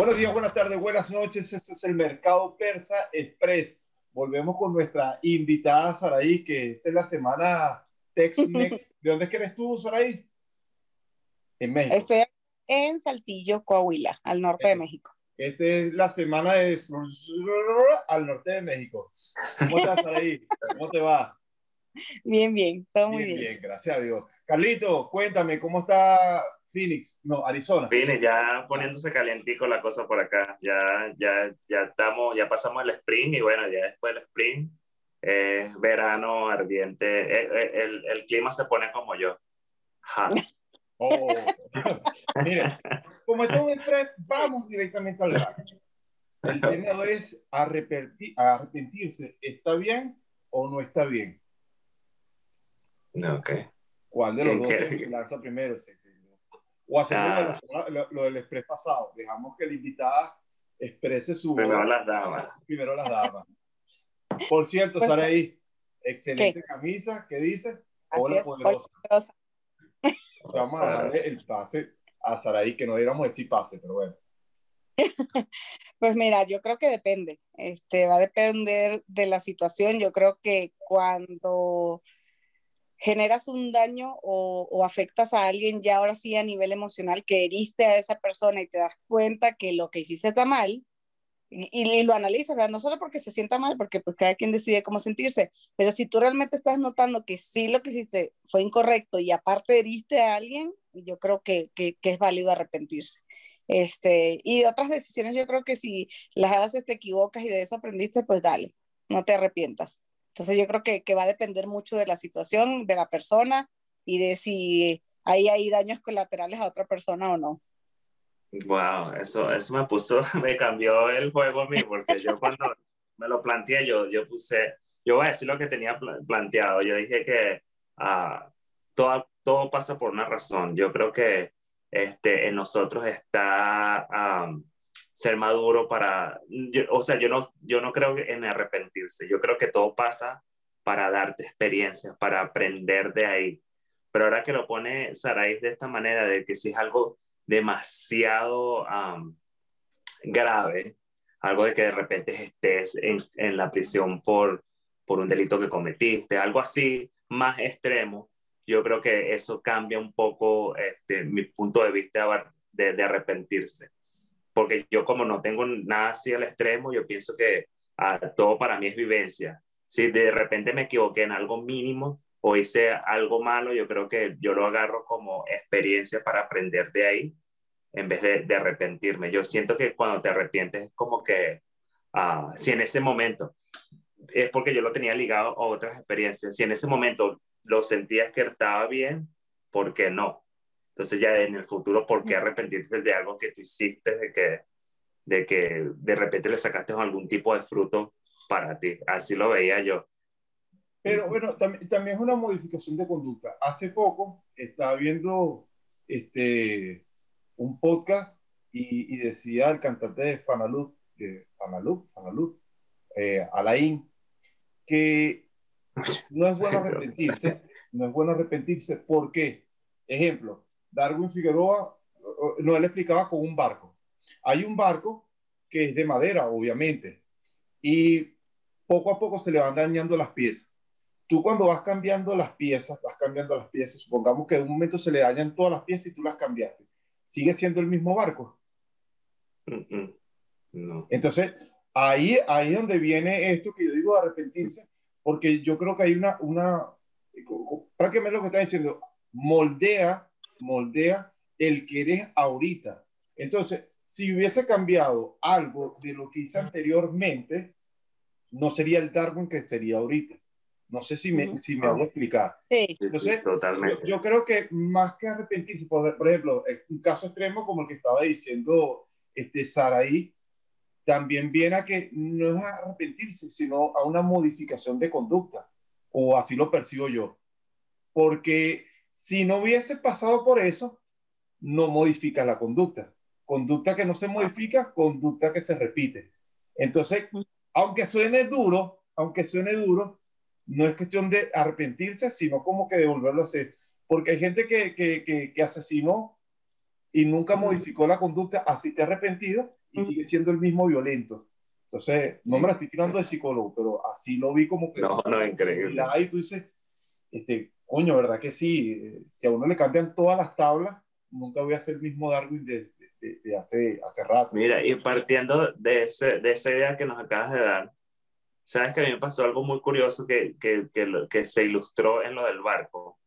Buenos días, buenas tardes, buenas noches. Este es el Mercado Persa Express. Volvemos con nuestra invitada Saraí, que esta es la semana Tex-Mex. ¿De dónde es que eres tú, Saraí? En México. Estoy en Saltillo, Coahuila, al norte de México. Esta es la semana de al norte de México. ¿Cómo estás, Saraí? ¿Cómo te va? Bien, bien, todo muy bien. Bien, gracias a Dios. Carlito, cuéntame, ¿cómo está Phoenix, no, Arizona. Phoenix, ya poniéndose calientico la cosa por acá. Ya, ya, ya estamos, ya pasamos el spring y bueno, ya después del spring es verano ardiente. Eh, eh, el, el, clima se pone como yo. Oh. Mira, como vamos directamente al grano. El tema es arrepentirse. ¿Está bien o no está bien? Ok. ¿Cuál de los dos se lanza primero? Sí, sí. O hacemos ah. lo, del express pasado. Dejamos que la invitada exprese su. Primero las damas. Primero las damas. Por cierto, pues, Saraí, excelente camisa. ¿Qué dice? Hola, poderosa. O sea, vamos a darle el pase a Saraí, que no diéramos decir pase, pero bueno. Pues mira, yo creo que depende. Este, va a depender de la situación. Yo creo que cuando generas un daño o, afectas a alguien ya ahora sí a nivel emocional, que heriste a esa persona y te das cuenta que lo que hiciste está mal, y, lo analizas, ¿verdad? No solo porque se sienta mal, porque pues cada quien decide cómo sentirse, pero si tú realmente estás notando que sí lo que hiciste fue incorrecto y aparte heriste a alguien, yo creo que, que, es válido arrepentirse. Este, y otras decisiones yo creo que si las haces te equivocas y de eso aprendiste, pues dale, no te arrepientas. Entonces yo creo que, que, va a depender mucho de la situación, de la persona y de si ahí hay daños colaterales a otra persona o no. Wow, eso, eso me puso, me cambió el juego a mí, porque yo cuando me lo planteé, yo, yo puse, yo voy a decir lo que tenía planteado, yo dije que uh, todo, todo pasa por una razón, yo creo que este, en nosotros está ser maduro para, o sea, yo no, yo no creo en arrepentirse, yo creo que todo pasa para darte experiencia, para aprender de ahí. Pero ahora que lo pone Saraí de esta manera, de que si es algo demasiado grave, algo de que de repente estés en, en, la prisión por, por un delito que cometiste, algo así más extremo, yo creo que eso cambia un poco este, mi punto de vista de arrepentirse porque yo como no tengo nada así al extremo, yo pienso que ah, todo para mí es vivencia. Si de repente me equivoqué en algo mínimo o hice algo malo, yo creo que yo lo agarro como experiencia para aprender de ahí en vez de, arrepentirme. Yo siento que cuando te arrepientes es como que, uh, si en ese momento, es porque yo lo tenía ligado a otras experiencias, si en ese momento lo sentías que estaba bien, ¿por qué no? Entonces ya en el futuro, ¿por qué arrepentirte de algo que tú hiciste, de que de, que de repente le sacaste algún tipo de fruto para ti? Así lo veía yo. Pero bueno, también, también es una modificación de conducta. Hace poco estaba viendo este, un podcast y, y decía el cantante de Fanalut, Fanalut eh, Alain, que no es bueno arrepentirse, no es bueno arrepentirse. ¿Por qué? Ejemplo, Darwin Figueroa, no, él explicaba con un barco. Hay un barco que es de madera, obviamente, y poco a poco se le van dañando las piezas. Tú cuando vas cambiando las piezas, vas cambiando las piezas, supongamos que en un momento se le dañan todas las piezas y tú las cambiaste, ¿sigue siendo el mismo barco? No. Entonces, ahí, ahí es donde viene esto que yo digo arrepentirse, porque yo creo que hay una, una prácticamente lo que está diciendo, moldea moldea el que eres ahorita. Entonces, si hubiese cambiado algo de lo que hice anteriormente, no sería el Darwin que sería ahorita. No sé si me, si me hago explicar. Sí, Entonces, totalmente. Yo, creo que más que arrepentirse, por, por, ejemplo, un caso extremo como el que estaba diciendo este Saraí, también viene a que no es arrepentirse, sino a una modificación de conducta, o así lo percibo yo. Porque si no hubiese pasado por eso, no modifica la conducta. Conducta que no se modifica, conducta que se repite. Entonces, aunque suene duro, aunque suene duro, no es cuestión de arrepentirse, sino como que devolverlo a hacer. Porque hay gente que, que, que, asesinó y nunca modificó la conducta, así te arrepentido, y sigue siendo el mismo violento. Entonces, no me la estoy tirando de psicólogo, pero así lo vi como que... No, no, increíble. Y ahí tú dices, este, coño, ¿verdad que sí? Si a uno le cambian todas las tablas, nunca voy a ser el mismo Darwin de, de, hace, hace rato. Mira, y partiendo de, ese, de esa idea que nos acabas de dar, sabes que a mí me pasó algo muy curioso que, que, que, que se ilustró en lo del barco.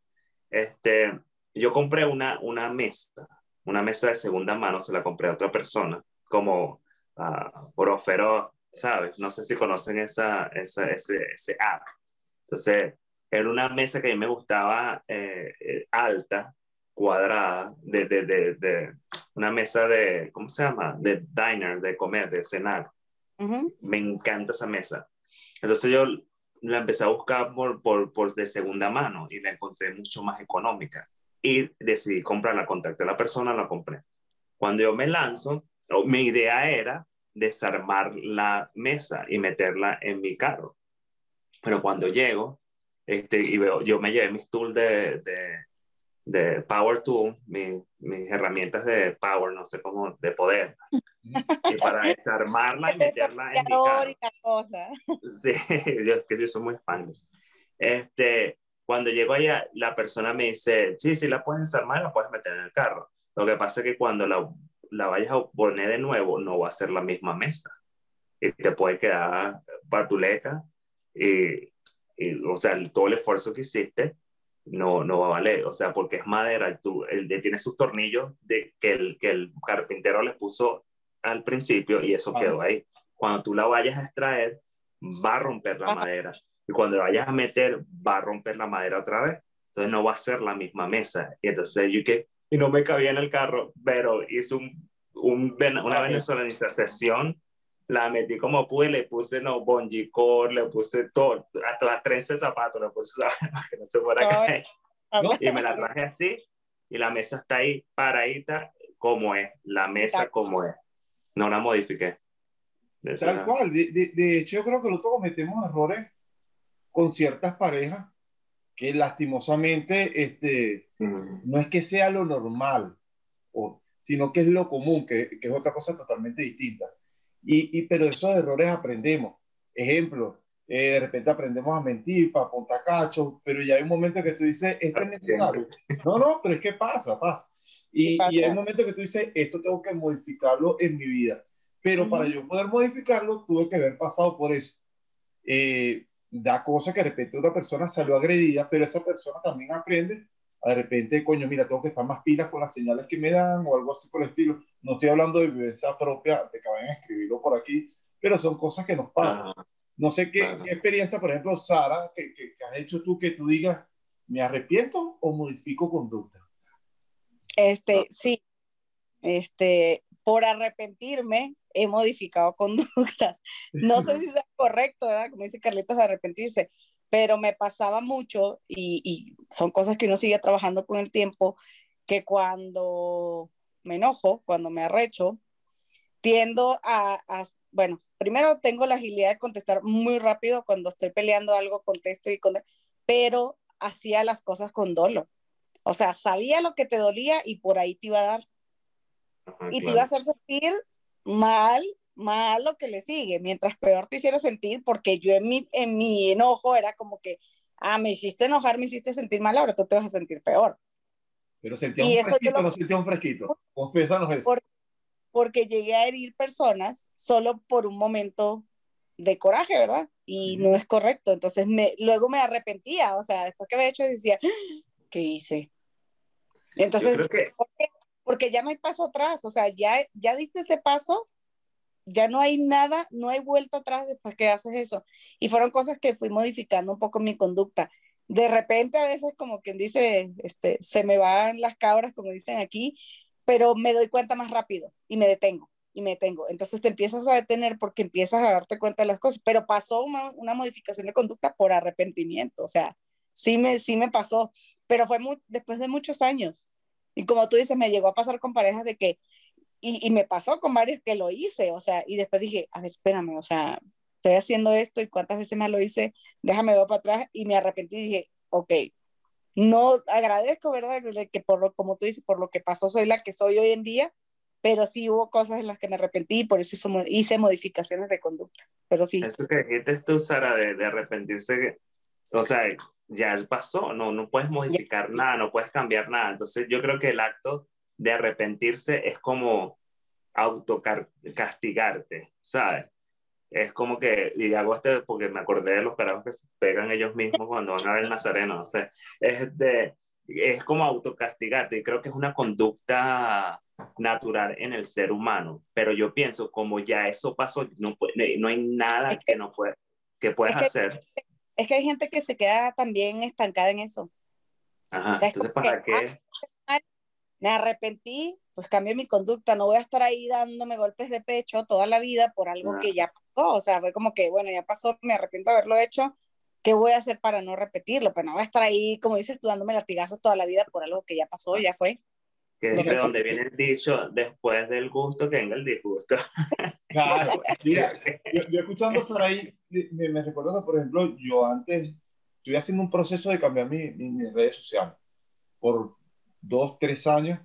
Este, yo compré una, una mesa, una mesa de segunda mano, se la compré a otra persona, como uh, por ofero, ¿sabes? No sé si conocen esa, esa, ese, ese app. Entonces, era una mesa que a mí me gustaba eh, eh, alta, cuadrada, de, de, de, de, una mesa de, ¿cómo se llama? De diner, de comer, de cenar. Me encanta esa mesa. Entonces yo la empecé a buscar por, por, por, de segunda mano y la encontré mucho más económica. Y decidí comprarla, contacté a la persona, la compré. Cuando yo me lanzo, mi idea era desarmar la mesa y meterla en mi carro. Pero cuando llego, este, y veo, yo me llevé mis tools de, de, de Power Tool, mi, mis herramientas de Power, no sé cómo, de poder, y para desarmarla y meterla en mi carro. Sí, yo, que yo soy muy fan. Este, cuando llego allá, la persona me dice, sí, sí, la puedes desarmar, la puedes meter en el carro. Lo que pasa es que cuando la, la vayas a poner de nuevo, no va a ser la misma mesa. Y te puede quedar patuleca y, y, o sea, todo el esfuerzo que hiciste no, no va a valer, o sea, porque es madera, tú, el, tiene sus tornillos de, que, el, que el carpintero le puso al principio y eso quedó ahí. Cuando tú la vayas a extraer, va a romper la madera. Y cuando la vayas a meter, va a romper la madera otra vez. Entonces no va a ser la misma mesa. Y entonces yo que, y no me cabía en el carro, pero hice un, un, una venezolanización la metí como pude, le puse no core, le puse todo, hasta las 13 zapatos le puse que no se fuera a caer. Y me la traje así y la mesa está ahí paradita como es, la mesa como es. No la modifiqué. Tal cual, de, de, hecho yo creo que nosotros cometemos errores con ciertas parejas que lastimosamente este, no es que sea lo normal, o, sino que es lo común, que, que es otra cosa totalmente distinta. Y, y, pero esos errores aprendemos. Ejemplo, eh, de repente aprendemos a mentir para cacho, pero ya hay un momento que tú dices, esto es necesario. No, no, pero es que pasa, pasa. Y, y hay un momento que tú dices, esto tengo que modificarlo en mi vida. Pero para yo poder modificarlo, tuve que haber pasado por eso. Eh, da cosa que de repente una persona salió agredida, pero esa persona también aprende de repente, coño, mira, tengo que estar más pilas con las señales que me dan o algo así por el estilo. No estoy hablando de vivencia propia, de que vayan a escribirlo por aquí, pero son cosas que nos pasan. no sé qué, experiencia, por ejemplo, Sara, que, que, has hecho tú que tú digas, ¿me arrepiento o modifico conducta? Este, sí, este, por arrepentirme, he modificado conductas. No sé si es correcto, ¿verdad? Como dice Carlitos, arrepentirse, pero me pasaba mucho y, son cosas que uno sigue trabajando con el tiempo, que cuando me enojo, cuando me arrecho, tiendo a, bueno, primero tengo la agilidad de contestar muy rápido cuando estoy peleando algo, contesto y con, pero hacía las cosas con dolo. O sea, sabía lo que te dolía y por ahí te iba a dar. y te iba a hacer sentir mal más lo que le sigue, mientras peor te hiciera sentir, porque yo en mi, en mi enojo era como que, ah, me hiciste enojar, me hiciste sentir mal, ahora tú te vas a sentir peor. Pero sentía un fresquito, no sentía un fresquito. Confiésanos eso. porque llegué a herir personas solo por un momento de coraje, ¿verdad? Y no es correcto. Entonces me, luego me arrepentía, o sea, después que había hecho decía, ¿qué hice? Entonces, porque, porque, ya no hay paso atrás, o sea, ya, ya diste ese paso, ya no hay nada, no hay vuelta atrás después que haces eso. Y fueron cosas que fui modificando un poco mi conducta. De repente a veces como quien dice, este, se me van las cabras, como dicen aquí, pero me doy cuenta más rápido y me detengo y me detengo. Entonces te empiezas a detener porque empiezas a darte cuenta de las cosas, pero pasó una, una modificación de conducta por arrepentimiento, o sea, sí me, sí me pasó, pero fue después de muchos años. Y como tú dices, me llegó a pasar con parejas de que y, y, me pasó con varios que lo hice, o sea, y después dije, a ver, espérame, o sea, estoy haciendo esto y cuántas veces más lo hice, déjame ver para atrás y me arrepentí y dije, ok, no agradezco, ¿verdad? Que por lo, como tú dices, por lo que pasó, soy la que soy hoy en día, pero sí hubo cosas en las que me arrepentí y por eso hice modificaciones de conducta, pero sí. Eso que dijiste tú, Sara, de, de arrepentirse, o sea, ya pasó, no, no puedes modificar nada, no puedes cambiar nada, entonces yo creo que el acto de arrepentirse es como autocastigarte, ¿sabes? Es como que, y hago este porque me acordé de los carajos que se pegan ellos mismos cuando van a ver el Nazareno, o sea, es, de, es como autocastigarte y creo que es una conducta natural en el ser humano, pero yo pienso como ya eso pasó, no, no hay nada que, no puede, que puedas hacer. Es que hay gente que se queda también estancada en eso. Ajá, entonces ¿para qué? Me arrepentí, pues cambié mi conducta, no voy a estar ahí dándome golpes de pecho toda la vida por algo que ya pasó, o sea, fue como que, bueno, ya pasó, me arrepiento de haberlo hecho, ¿qué voy a hacer para no repetirlo? Pues no voy a estar ahí, como dices tú, dándome latigazos toda la vida por algo que ya pasó, ya fue. Que es de donde viene el dicho, después del gusto que venga el disgusto. Claro, mira, yo, escuchando a Saraí, me, me recuerdo que, por ejemplo, yo antes estoy haciendo un proceso de cambiar mis mi, redes sociales. Por dos, tres años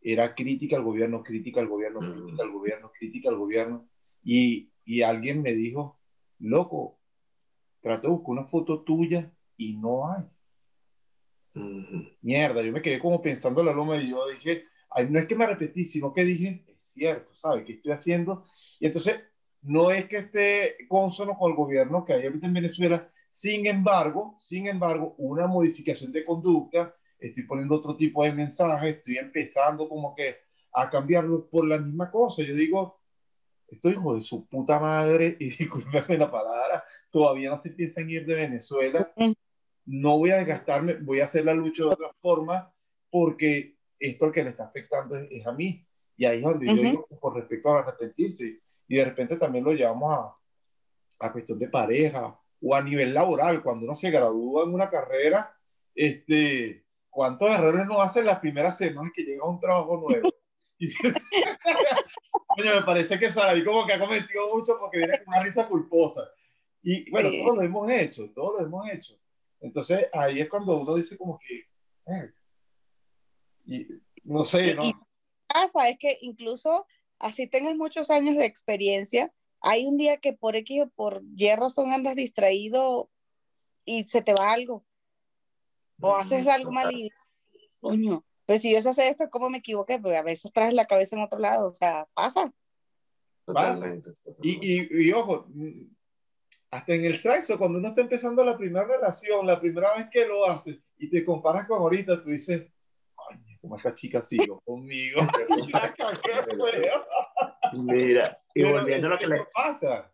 era crítica al gobierno, crítica al gobierno, crítica al gobierno, crítica al gobierno. Y, y alguien me dijo, loco, traté de buscar una foto tuya y no hay. Mierda, yo me quedé como pensando la loma y yo dije, Ay, no es que me arrepentí, sino que dije, es cierto, ¿sabes? ¿Qué estoy haciendo? Y entonces, no es que esté consono con el gobierno que hay ahorita en Venezuela, sin embargo, sin embargo, una modificación de conducta, estoy poniendo otro tipo de mensaje, estoy empezando como que a cambiarlo por la misma cosa. Yo digo, esto hijo de su puta madre, y discúlpeme la palabra, todavía no se piensa en ir de Venezuela no voy a desgastarme, voy a hacer la lucha de otra forma, porque esto que le está afectando es, a mí. Y ahí es donde yo digo, con respecto a arrepentirse, y de repente también lo llevamos a, a cuestión de pareja o a nivel laboral, cuando uno se gradúa en una carrera, este, ¿cuántos errores no hacen las primeras semanas que llega a un trabajo nuevo? Oye, me parece que Sara como que ha cometido mucho porque viene con una risa culposa. Y bueno, todos lo hemos hecho, todos lo hemos hecho. Entonces ahí es cuando uno dice como que, eh, y, no sé, ¿no? Y pasa es que incluso así tengas muchos años de experiencia, hay un día que por X o por Y razón andas distraído y se te va algo. O haces algo mal y, coño, pero si yo sé hacer esto, ¿cómo me equivoqué? Porque a veces traes la cabeza en otro lado, o sea, pasa. Pasa. Y, y, y, ojo, hasta en el sexo, cuando uno está empezando la primera relación, la primera vez que lo hace y te comparas con ahorita, tú dices, coño, como esta chica sigue conmigo. Mira, y volviendo a lo que le pasa.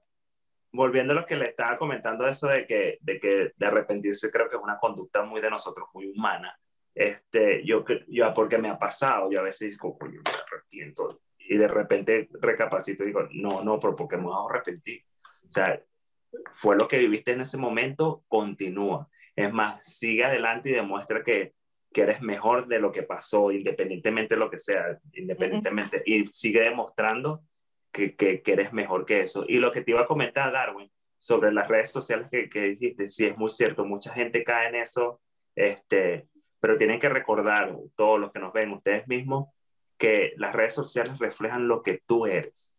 Volviendo a lo que le estaba comentando, eso de que, de que de arrepentirse creo que es una conducta muy de nosotros, muy humana. Este, yo, yo, porque me ha pasado, yo a veces digo, coño, me arrepiento. Y de repente recapacito y digo, no, no, pero porque me voy a arrepentir. O sea, fue lo que viviste en ese momento, continúa. Es más, sigue adelante y demuestra que, que eres mejor de lo que pasó, independientemente de lo que sea, independientemente, y sigue demostrando que, que, eres mejor que eso. Y lo que te iba a comentar, Darwin, sobre las redes sociales que, que dijiste, sí es muy cierto, mucha gente cae en eso, este, pero tienen que recordar, todos los que nos ven, ustedes mismos, que las redes sociales reflejan lo que tú eres.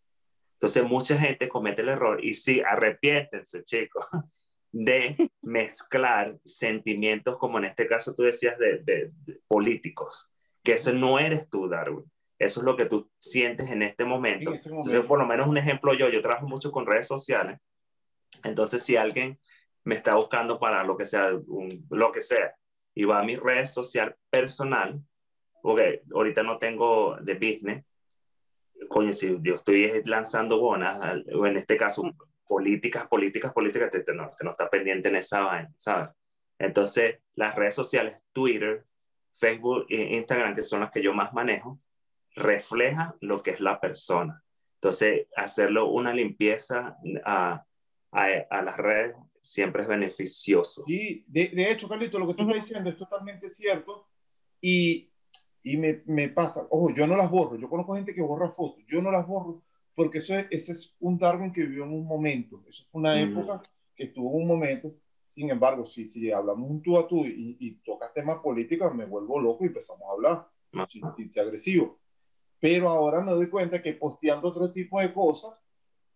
Entonces mucha gente comete el error y sí, arrepiéntense, chicos, de mezclar sentimientos como en este caso tú decías de, políticos, que eso no eres tú, Darwin. Eso es lo que tú sientes en este momento. Entonces, por lo menos un ejemplo yo, yo trabajo mucho con redes sociales. Entonces, si alguien me está buscando para lo que sea, lo que sea, y va a mi red social personal, porque ahorita no tengo de business, coño, si yo estoy lanzando bonas, o en este caso, políticas, políticas, políticas, te, no, no está pendiente en esa vaina, ¿sabes? Entonces, las redes sociales, Twitter, Facebook e Instagram, que son las que yo más manejo, reflejan lo que es la persona. Entonces, hacerlo una limpieza a, a, a las redes siempre es beneficioso. Y de, de hecho, Carlito, lo que tú estás diciendo es totalmente cierto. Y y me, me, pasa, ojo, yo no las borro, yo conozco gente que borra fotos, yo no las borro porque eso es, ese es un Darwin que vivió en un momento, eso fue una mm. época que tuvo un momento, sin embargo, si, si hablamos un tú a tú y, y tocas temas políticos, me vuelvo loco y empezamos a hablar, sin, sin, ser agresivo. Pero ahora me doy cuenta que posteando otro tipo de cosas,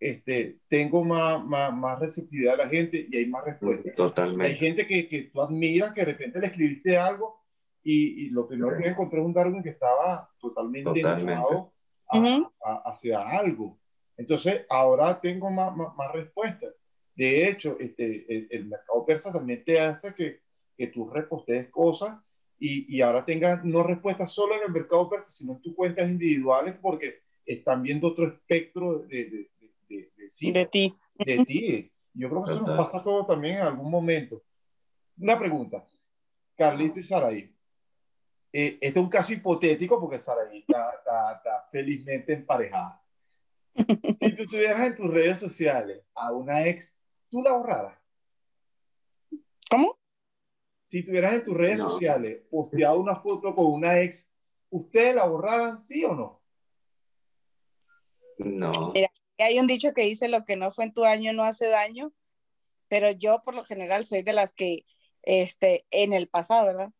este, tengo más, más, más receptividad de la gente y hay más respuestas. Totalmente. Hay gente que, que tú admiras, que de repente le escribiste algo y, y lo primero que encontré es un Darwin que estaba totalmente, Totalmente. enojado a- Ujú. a- hacia algo. Entonces, ahora tengo más, más, más respuestas. De hecho, este, el, el mercado persa también te hace que, que tú repostees cosas y, y ahora tengas no respuestas solo en el mercado persa, sino en tus cuentas individuales porque están viendo otro espectro de, de, de, de, de sitios De ti. de ti. Yo creo que eso nos pasa a todos también en algún momento. Una pregunta. Carlito y Saraí. Eh, este es un caso hipotético porque Saraí está, está- está felizmente emparejada. Si tú tuvieras en tus redes sociales a una ex, ¿tú la borraras? ¿Cómo? Si tuvieras en tus redes No. sociales posteado una foto con una ex, ¿ustedes la borraran, sí o no? No. Y hay un dicho que dice lo que no fue en tu año no hace daño, pero yo por lo general soy de las que, este, en el pasado, ¿verdad?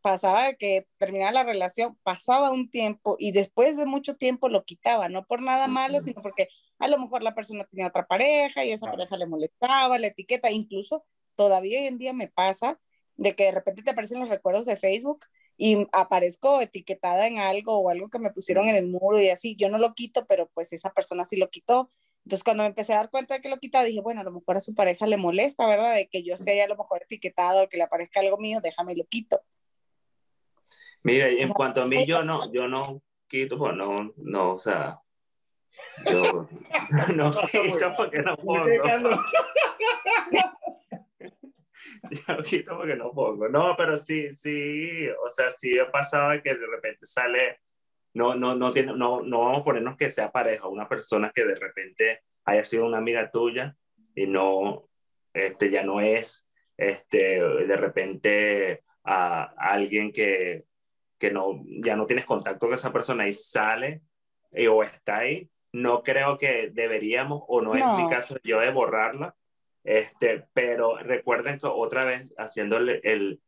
Pasaba que terminaba la relación, pasaba un tiempo y después de mucho tiempo lo quitaba, no por nada malo, sino porque a lo mejor la persona tenía otra pareja y esa pareja le molestaba, la etiqueta, incluso todavía hoy en día me pasa de que de repente te aparecen los recuerdos de Facebook y aparezco etiquetada en algo o algo que me pusieron en el muro y así, yo no lo quito, pero pues esa persona sí lo quitó. Entonces cuando me empecé a dar cuenta de que lo quitaba, dije, bueno, a lo mejor a su pareja le molesta, ¿verdad? De que yo esté ahí a lo mejor etiquetado o que le aparezca algo mío, déjame lo quito. Mira, y en cuanto a mí, yo no, yo no quito, pues no, no, o sea, yo no quito porque no ¿Por qué, quito porque no pongo. No, pero sí, sí, o sea, sí ha pasado que de repente sale, no, no, no, tiene, no, no vamos a ponernos que sea pareja, una persona que de repente haya sido una amiga tuya y no, este, ya no es, este, de repente a, alguien que, que no, ya no tienes contacto con esa persona y sale eh, o está ahí, no creo que deberíamos, o no, es No. mi caso yo de borrarla, este, pero recuerden que otra vez haciéndole el,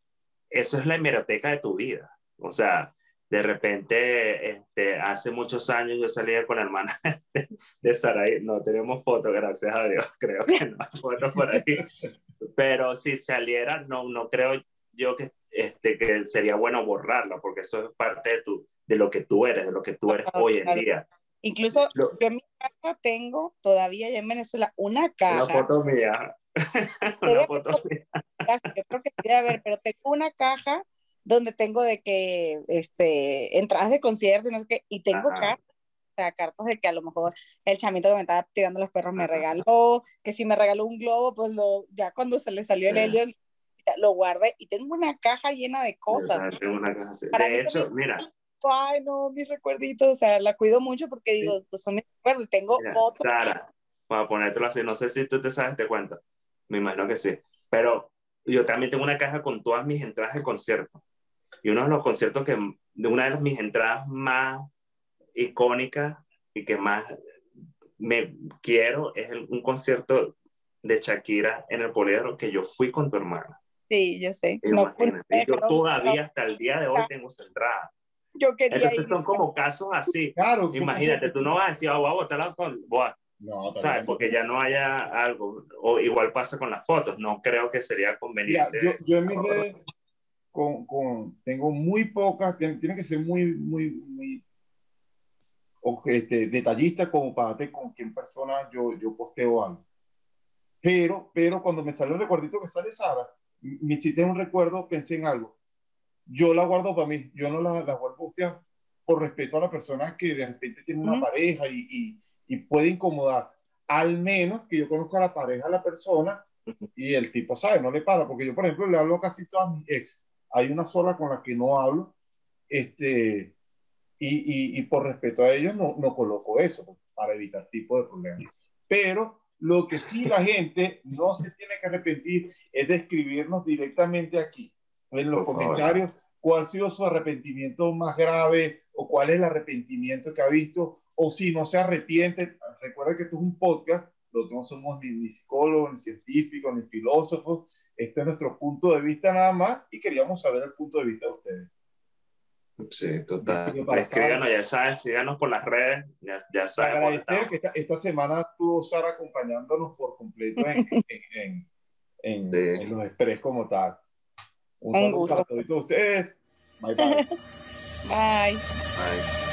eso es la hemeroteca de tu vida, o sea, de repente, este, hace muchos años yo salía con la hermana de, de Saraí, no tenemos fotos, gracias a Dios, creo que no hay fotos por ahí, pero si saliera, no, no creo yo que, este, que sería bueno borrarla, porque eso es parte de, tu, de lo que tú eres, de lo que tú eres Claro, hoy en claro. día. Incluso Lo- yo en mi casa tengo todavía ya en Venezuela una caja. Una foto mía. Una foto mía. yo creo que sí debe haber, pero tengo una caja donde tengo de que, este, entradas de concierto y no sé qué, y tengo Ajá. cartas, o sea, cartas de que a lo mejor el chamito que me estaba tirando los perros me regaló, que si me regaló un globo, pues lo, ya cuando se le salió el helio, lo guardé, y tengo una caja llena de cosas. Tengo una mí De hecho, mira, Ay, no, mis recuerditos, o sea, la cuido mucho porque digo, pues son mis recuerdos, y tengo mira, fotos. Sara, para ponértelo así, no sé si tú te sabes, te cuento. Me imagino que sí. Pero yo también tengo una caja con todas mis entradas de concierto. Y uno de los conciertos que, de una de mis entradas más icónicas y que más me quiero es el- un concierto de Shakira en el Poliedro que yo fui con tu hermana. Sí, yo sé. No, Y yo todavía hasta el día de hoy tengo esa entrada. Yo quería Entonces ir. son como casos así. Claro. Imagínate, tú no vas a decir, ah, voy a botarla con, voy a- No, ¿sabes? Porque ya no haya algo. O igual pasa con las fotos. No creo que sería Mira, conveniente. yo, yo en mis redes con, con, tengo muy pocas, tiene, que ser muy, muy, muy o- este, detallista como para darte con quién persona yo, yo posteo algo. Pero, pero cuando me sale el recuerdito que sale Sara, me hiciste un recuerdo, pensé en algo. Yo la guardo para mí, yo no la, la vuelvo a por respeto a la persona que de repente tiene una Ujú. pareja y, y, y puede incomodar. Al menos que yo conozca a la pareja de la persona y el tipo sabe, no le para, porque yo, por ejemplo, le hablo a casi todas mis ex. Hay una sola con la que no hablo, este, y, y, por respeto a ellos no, no coloco eso, para evitar tipo de problemas. Pero lo que sí la gente no se tiene que arrepentir es de escribirnos directamente aquí, en los Por comentarios favor. cuál ha sido su arrepentimiento más grave o cuál es el arrepentimiento que ha visto o si no se arrepiente. Recuerda que esto es un podcast, nosotros no somos ni, ni psicólogos, ni científicos, ni filósofos. Este es nuestro punto de vista nada más y queríamos saber el punto de vista de ustedes. Sí, total. Pues escríbanos, ya saben, síganos por las redes, ya, ya saben. Agradecer que esta, esta, semana estuvo Sara acompañándonos por completo en, en, en, en sí. los express como tal. Un, Un saludo gusto. para todos ustedes. Bye bye. bye. Bye.